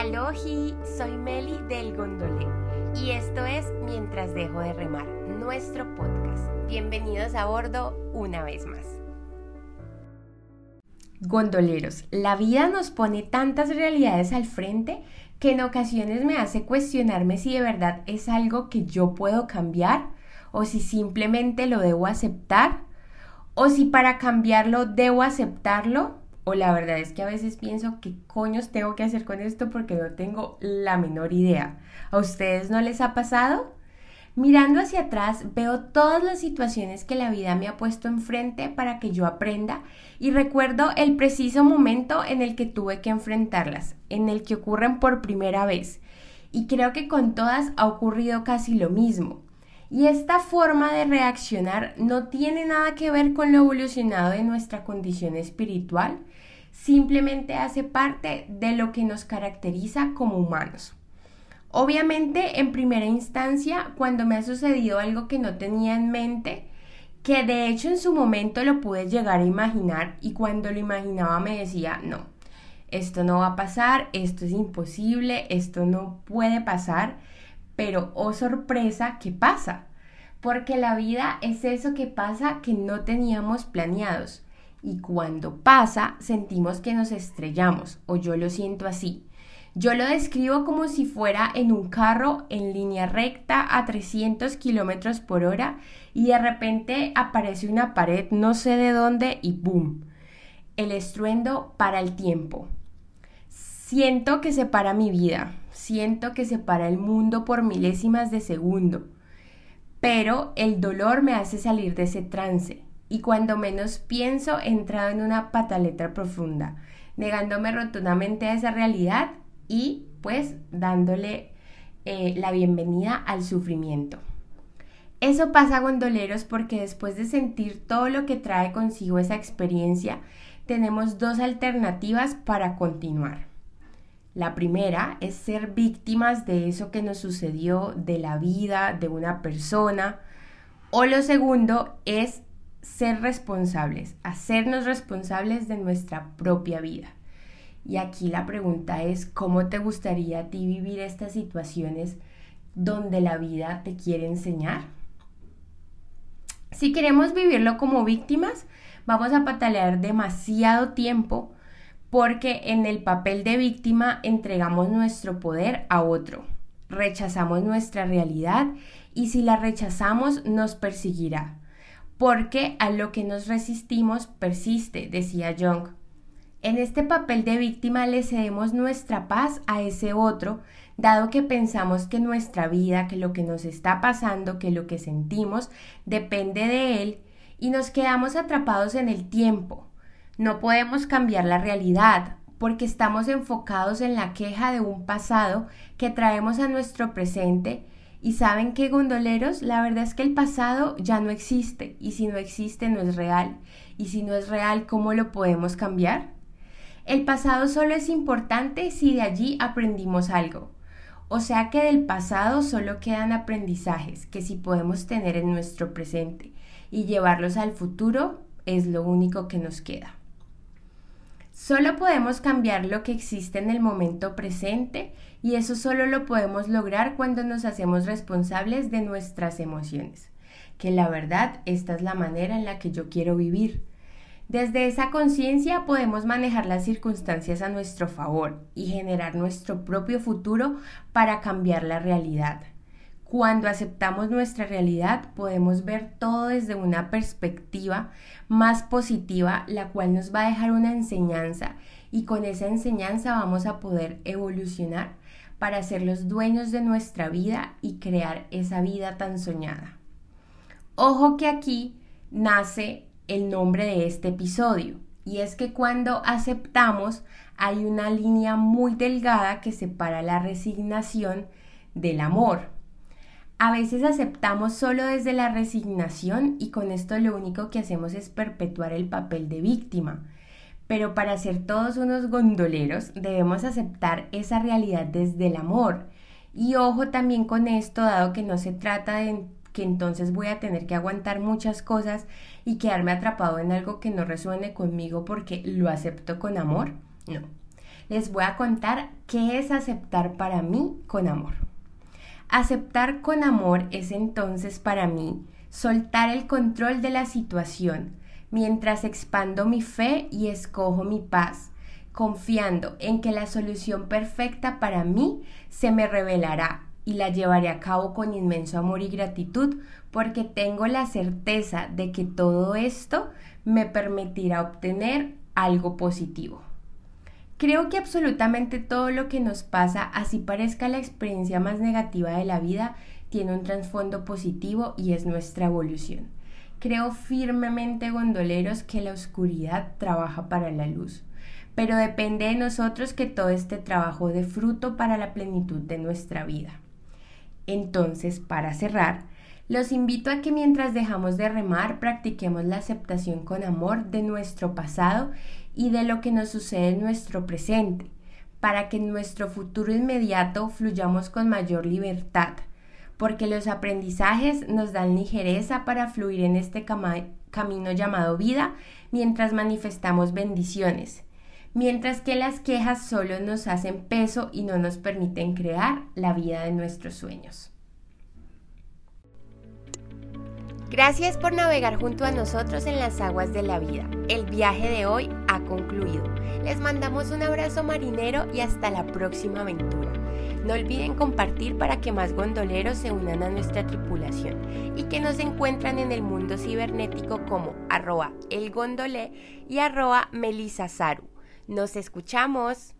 Alohi, soy Meli del Gondolé y esto es Mientras dejo de remar, nuestro podcast. Bienvenidos a bordo una vez más. Gondoleros, la vida nos pone tantas realidades al frente que en ocasiones me hace cuestionarme si de verdad es algo que yo puedo cambiar o si simplemente lo debo aceptar o si para cambiarlo debo aceptarlo o la verdad es que a veces pienso qué coños tengo que hacer con esto porque no tengo la menor idea. ¿A ustedes no les ha pasado? Mirando hacia atrás veo todas las situaciones que la vida me ha puesto enfrente para que yo aprenda y recuerdo el preciso momento en el que tuve que enfrentarlas, en el que ocurren por primera vez. Y creo que con todas ha ocurrido casi lo mismo. Y esta forma de reaccionar no tiene nada que ver con lo evolucionado de nuestra condición espiritual, simplemente hace parte de lo que nos caracteriza como humanos. Obviamente, en primera instancia, cuando me ha sucedido algo que no tenía en mente, que de hecho en su momento lo pude llegar a imaginar y cuando lo imaginaba me decía, no, esto no va a pasar, esto es imposible, esto no puede pasar, pero oh sorpresa, ¿qué pasa? Porque la vida es eso que pasa que no teníamos planeados. Y cuando pasa, sentimos que nos estrellamos, o yo lo siento así. Yo lo describo como si fuera en un carro en línea recta a 300 kilómetros por hora y de repente aparece una pared no sé de dónde y ¡boom! El estruendo para el tiempo. Siento que separa mi vida, siento que separa el mundo por milésimas de segundo, pero el dolor me hace salir de ese trance y cuando menos pienso he entrado en una pataleta profunda, negándome rotundamente a esa realidad y pues dándole eh, la bienvenida al sufrimiento. Eso pasa gondoleros porque después de sentir todo lo que trae consigo esa experiencia, tenemos dos alternativas para continuar. La primera es ser víctimas de eso que nos sucedió, de la vida, de una persona. O lo segundo es ser responsables, hacernos responsables de nuestra propia vida. Y aquí la pregunta es, ¿cómo te gustaría a ti vivir estas situaciones donde la vida te quiere enseñar? Si queremos vivirlo como víctimas, vamos a patalear demasiado tiempo porque en el papel de víctima entregamos nuestro poder a otro, rechazamos nuestra realidad y si la rechazamos nos perseguirá, porque a lo que nos resistimos persiste, decía Jung. En este papel de víctima le cedemos nuestra paz a ese otro, dado que pensamos que nuestra vida, que lo que nos está pasando, que lo que sentimos, depende de él, y nos quedamos atrapados en el tiempo, no podemos cambiar la realidad porque estamos enfocados en la queja de un pasado que traemos a nuestro presente y saben que gondoleros, la verdad es que el pasado ya no existe y si no existe no es real y si no es real, ¿cómo lo podemos cambiar? El pasado solo es importante si de allí aprendimos algo. O sea que del pasado solo quedan aprendizajes que si podemos tener en nuestro presente y llevarlos al futuro es lo único que nos queda. Solo podemos cambiar lo que existe en el momento presente y eso solo lo podemos lograr cuando nos hacemos responsables de nuestras emociones. Que la verdad, esta es la manera en la que yo quiero vivir. Desde esa conciencia podemos manejar las circunstancias a nuestro favor y generar nuestro propio futuro para cambiar la realidad. Cuando aceptamos nuestra realidad podemos ver todo desde una perspectiva más positiva, la cual nos va a dejar una enseñanza y con esa enseñanza vamos a poder evolucionar para ser los dueños de nuestra vida y crear esa vida tan soñada. Ojo que aquí nace el nombre de este episodio y es que cuando aceptamos hay una línea muy delgada que separa la resignación del amor. A veces aceptamos solo desde la resignación y con esto lo único que hacemos es perpetuar el papel de víctima. Pero para ser todos unos gondoleros debemos aceptar esa realidad desde el amor. Y ojo también con esto, dado que no se trata de que entonces voy a tener que aguantar muchas cosas y quedarme atrapado en algo que no resuene conmigo porque lo acepto con amor. No. les voy a contar qué es aceptar para mí con amor. Aceptar con amor es entonces para mí soltar el control de la situación mientras expando mi fe y escojo mi paz, confiando en que la solución perfecta para mí se me revelará y la llevaré a cabo con inmenso amor y gratitud porque tengo la certeza de que todo esto me permitirá obtener algo positivo. Creo que absolutamente todo lo que nos pasa, así parezca la experiencia más negativa de la vida, tiene un trasfondo positivo y es nuestra evolución. Creo firmemente, gondoleros, que la oscuridad trabaja para la luz, pero depende de nosotros que todo este trabajo dé fruto para la plenitud de nuestra vida. Entonces, para cerrar, los invito a que mientras dejamos de remar practiquemos la aceptación con amor de nuestro pasado y de lo que nos sucede en nuestro presente, para que en nuestro futuro inmediato fluyamos con mayor libertad, porque los aprendizajes nos dan ligereza para fluir en este camino llamado vida mientras manifestamos bendiciones, mientras que las quejas solo nos hacen peso y no nos permiten crear la vida de nuestros sueños. Gracias por navegar junto a nosotros en las aguas de la vida. El viaje de hoy ha concluido. Les mandamos un abrazo marinero y hasta la próxima aventura. No olviden compartir para que más gondoleros se unan a nuestra tripulación y que nos encuentran en el mundo cibernético como arroba elgondolé y arroba melisasaru. Nos escuchamos.